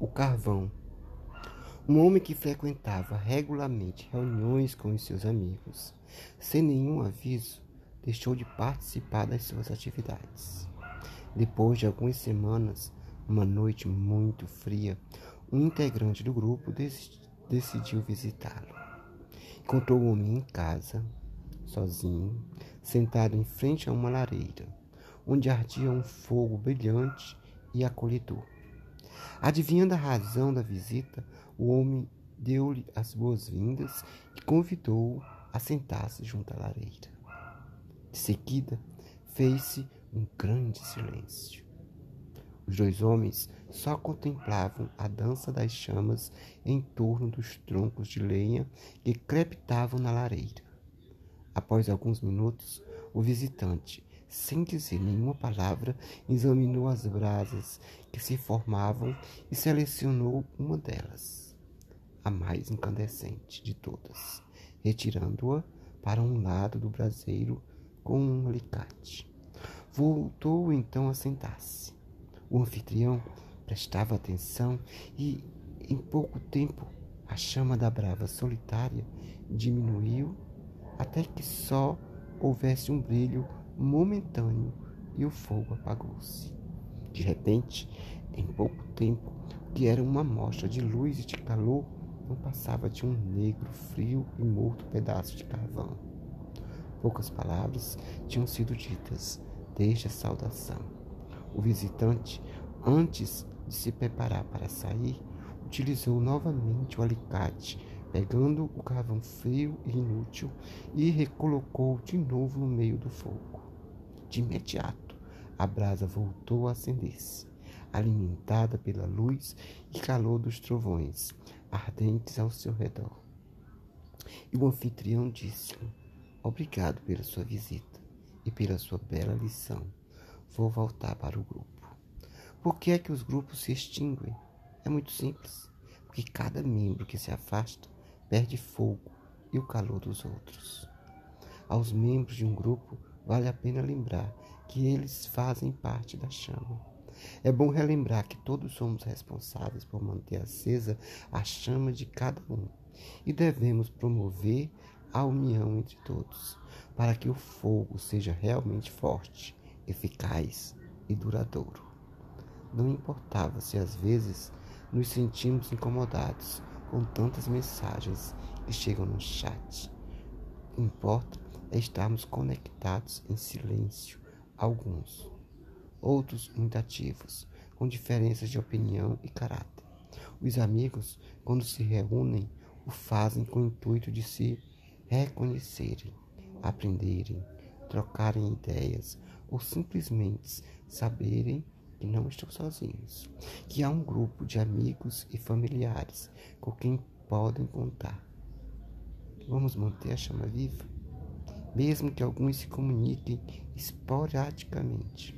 O carvão. Um homem que frequentava regularmente reuniões com os seus amigos, sem nenhum aviso, deixou de participar das suas atividades. Depois de algumas semanas, uma noite muito fria, um integrante do grupo decidiu visitá-lo. Encontrou o homem em casa, sozinho, sentado em frente a uma lareira, onde ardia um fogo brilhante e acolhedor. Adivinhando a razão da visita, o homem deu-lhe as boas-vindas e convidou-o a sentar-se junto à lareira. De seguida, fez-se um grande silêncio. Os dois homens só contemplavam a dança das chamas em torno dos troncos de lenha que crepitavam na lareira. Após alguns minutos, o visitante, sem dizer nenhuma palavra, examinou as brasas que se formavam e selecionou uma delas, a mais incandescente de todas, retirando-a para um lado do braseiro com um alicate. Voltou então a sentar-se. O anfitrião prestava atenção e, em pouco tempo, a chama da brava solitária diminuiu até que só houvesse um brilho momentâneo e o fogo apagou-se. De repente, em pouco tempo, o que era uma amostra de luz e de calor não passava de um negro, frio e morto pedaço de carvão. Poucas palavras tinham sido ditas desde a saudação. O visitante, antes de se preparar para sair, utilizou novamente o alicate pegando o carvão frio e inútil e recolocou de novo no meio do fogo. De imediato, a brasa voltou a acender-se, alimentada pela luz e calor dos trovões ardentes ao seu redor. E o anfitrião disse-lhe: Obrigado pela sua visita e pela sua bela lição. Vou voltar para o grupo. Por que é que os grupos se extinguem? É muito simples. Porque cada membro que se afasta perde fogo e o calor dos outros. Aos membros de um grupo, vale a pena lembrar que eles fazem parte da chama. É bom relembrar que todos somos responsáveis por manter acesa a chama de cada um e devemos promover a união entre todos, para que o fogo seja realmente forte, eficaz e duradouro. Não importava se às vezes nos sentimos incomodados com tantas mensagens que chegam no chat. Importa estarmos conectados em silêncio, alguns, outros muito ativos, com diferenças de opinião e caráter. Os amigos, quando se reúnem, o fazem com o intuito de se reconhecerem, aprenderem, trocarem ideias ou simplesmente saberem que não estão sozinhos, que há um grupo de amigos e familiares com quem podem contar. Vamos manter a chama viva, mesmo que alguns se comuniquem esporadicamente.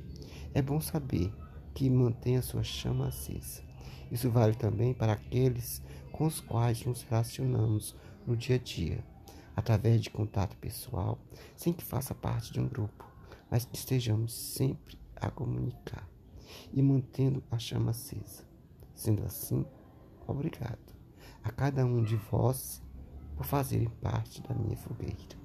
É bom saber que mantém a sua chama acesa. Isso vale também para aqueles com os quais nos relacionamos no dia a dia, através de contato pessoal, sem que faça parte de um grupo, mas que estejamos sempre a comunicar e mantendo a chama acesa. Sendo assim, obrigado a cada um de vós por fazerem parte da minha fogueira.